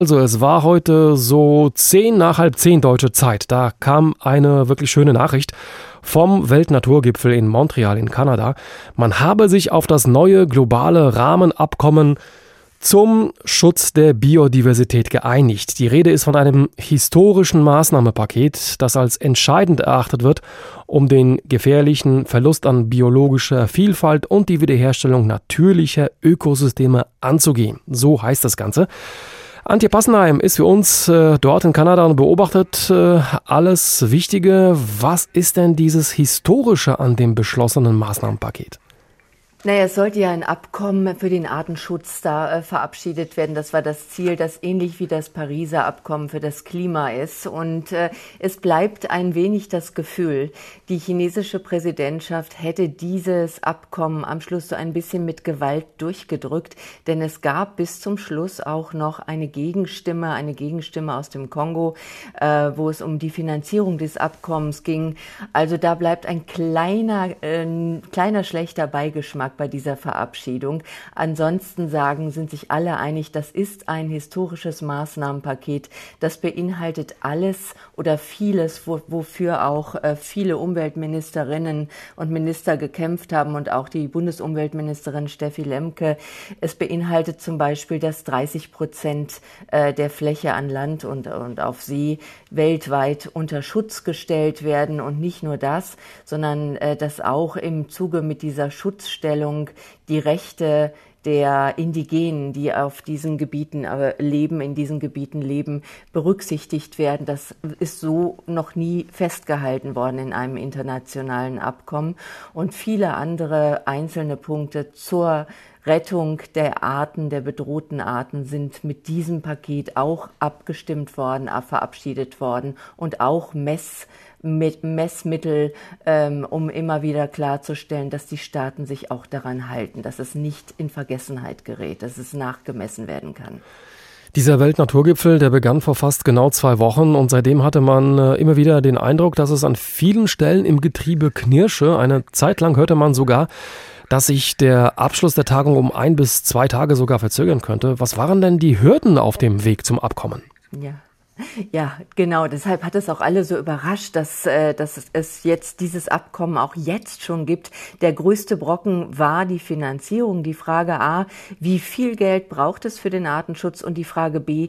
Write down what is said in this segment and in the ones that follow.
Also es war heute so zehn nach halb zehn deutsche Zeit. Da kam eine wirklich schöne Nachricht vom Weltnaturgipfel in Montreal in Kanada. Man habe sich auf das neue globale Rahmenabkommen zum Schutz der Biodiversität geeinigt. Die Rede ist von einem historischen Maßnahmepaket, das als entscheidend erachtet wird, um den gefährlichen Verlust an biologischer Vielfalt und die Wiederherstellung natürlicher Ökosysteme anzugehen. So heißt das Ganze. Antje Passenheim ist für uns äh, dort in Kanada und beobachtet äh, alles Wichtige. Was ist denn dieses Historische an dem beschlossenen Maßnahmenpaket? Naja, es sollte ja ein Abkommen für den Artenschutz da äh, verabschiedet werden. Das war das Ziel, das ähnlich wie das Pariser Abkommen für das Klima ist. Und äh, es bleibt ein wenig das Gefühl, die chinesische Präsidentschaft hätte dieses Abkommen am Schluss so ein bisschen mit Gewalt durchgedrückt. Denn es gab bis zum Schluss auch noch eine Gegenstimme, eine Gegenstimme aus dem Kongo, äh, wo es um die Finanzierung des Abkommens ging. Also da bleibt ein kleiner, äh, kleiner schlechter Beigeschmack bei dieser Verabschiedung. Ansonsten sagen, sind sich alle einig, das ist ein historisches Maßnahmenpaket. Das beinhaltet alles oder vieles, wo, wofür auch äh, viele Umweltministerinnen und Minister gekämpft haben und auch die Bundesumweltministerin Steffi Lemke. Es beinhaltet zum Beispiel, dass 30 Prozent äh, der Fläche an Land und, und auf See weltweit unter Schutz gestellt werden und nicht nur das, sondern äh, dass auch im Zuge mit dieser Schutzstelle Gleichstellung, die Rechte der Indigenen, die auf diesen Gebieten äh, leben, in diesen Gebieten leben, berücksichtigt werden. Das ist so noch nie festgehalten worden in einem internationalen Abkommen. Und viele andere einzelne Punkte zur Rettung der Arten, der bedrohten Arten sind mit diesem Paket auch abgestimmt worden, verabschiedet worden und auch Mess mit Messmittel, ähm, um immer wieder klarzustellen, dass die Staaten sich auch daran halten, dass es nicht in Vergessenheit gerät, dass es nachgemessen werden kann. Dieser Weltnaturgipfel, der begann vor fast genau zwei Wochen und seitdem hatte man äh, immer wieder den Eindruck, dass es an vielen Stellen im Getriebe knirsche. Eine Zeit lang hörte man sogar, dass sich der Abschluss der Tagung um ein bis zwei Tage sogar verzögern könnte. Was waren denn die Hürden auf dem Weg zum Abkommen? Ja. Ja, genau. Deshalb hat es auch alle so überrascht, dass, äh, dass es jetzt dieses Abkommen auch jetzt schon gibt. Der größte Brocken war die Finanzierung. Die Frage A, wie viel Geld braucht es für den Artenschutz? Und die Frage B,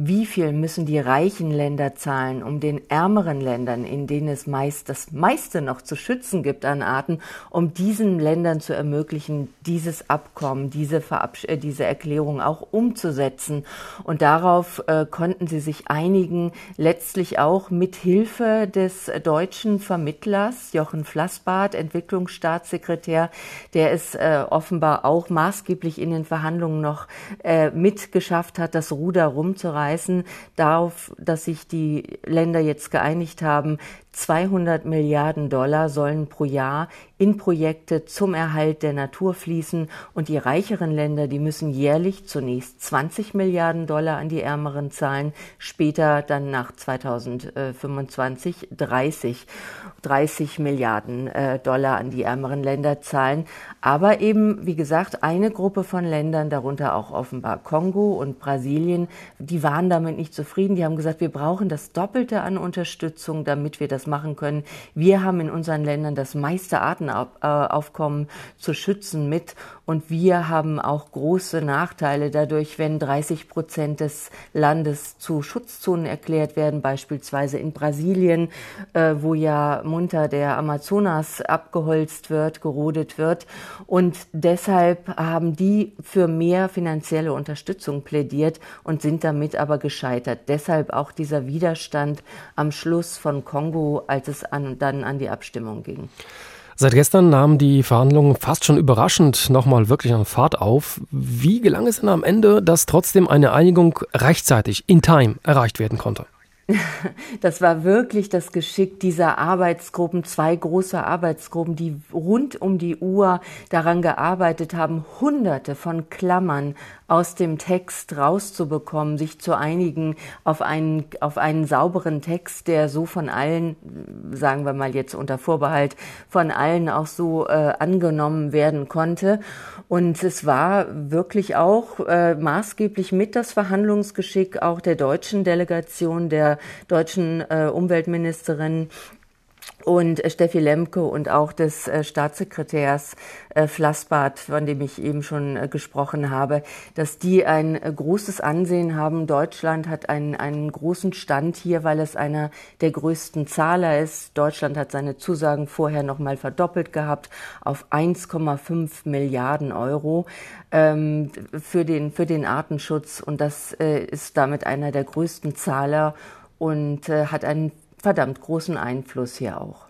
wie viel müssen die reichen Länder zahlen, um den ärmeren Ländern, in denen es meist das meiste noch zu schützen gibt an Arten, um diesen Ländern zu ermöglichen, dieses Abkommen, diese, Verabsch äh, diese Erklärung auch umzusetzen. Und darauf äh, konnten sie sich einigen, letztlich auch mit Hilfe des deutschen Vermittlers Jochen Flassbart, Entwicklungsstaatssekretär, der es äh, offenbar auch maßgeblich in den Verhandlungen noch äh, mitgeschafft hat, das Ruder rumzureißen verweisen darauf, dass sich die Länder jetzt geeinigt haben, 200 Milliarden Dollar sollen pro Jahr in Projekte zum Erhalt der Natur fließen und die reicheren Länder, die müssen jährlich zunächst 20 Milliarden Dollar an die ärmeren zahlen, später dann nach 2025 30, 30 Milliarden äh, Dollar an die ärmeren Länder zahlen. Aber eben, wie gesagt, eine Gruppe von Ländern, darunter auch offenbar Kongo und Brasilien, die waren damit nicht zufrieden. Die haben gesagt, wir brauchen das Doppelte an Unterstützung, damit wir das machen können. Wir haben in unseren Ländern das meiste Artenaufkommen zu schützen mit und wir haben auch große Nachteile dadurch, wenn 30 Prozent des Landes zu Schutzzonen erklärt werden, beispielsweise in Brasilien, äh, wo ja munter der Amazonas abgeholzt wird, gerodet wird. Und deshalb haben die für mehr finanzielle Unterstützung plädiert und sind damit aber gescheitert. Deshalb auch dieser Widerstand am Schluss von Kongo als es an, dann an die Abstimmung ging. Seit gestern nahmen die Verhandlungen fast schon überraschend nochmal wirklich an Fahrt auf. Wie gelang es denn am Ende, dass trotzdem eine Einigung rechtzeitig, in time, erreicht werden konnte? Das war wirklich das Geschick dieser Arbeitsgruppen, zwei große Arbeitsgruppen, die rund um die Uhr daran gearbeitet haben, hunderte von Klammern aus dem Text rauszubekommen, sich zu einigen auf einen, auf einen sauberen Text, der so von allen, sagen wir mal jetzt unter Vorbehalt, von allen auch so äh, angenommen werden konnte. Und es war wirklich auch äh, maßgeblich mit das Verhandlungsgeschick auch der deutschen Delegation, der deutschen äh, Umweltministerin und äh, Steffi Lemke und auch des äh, Staatssekretärs äh, Flassbart, von dem ich eben schon gesprochen habe, dass die ein großes Ansehen haben. Deutschland hat einen, einen großen Stand hier, weil es einer der größten Zahler ist. Deutschland hat seine Zusagen vorher noch mal verdoppelt gehabt auf 1,5 Milliarden Euro ähm, für, den, für den Artenschutz. Und das äh, ist damit einer der größten Zahler und äh, hat einen verdammt großen Einfluss hier auch.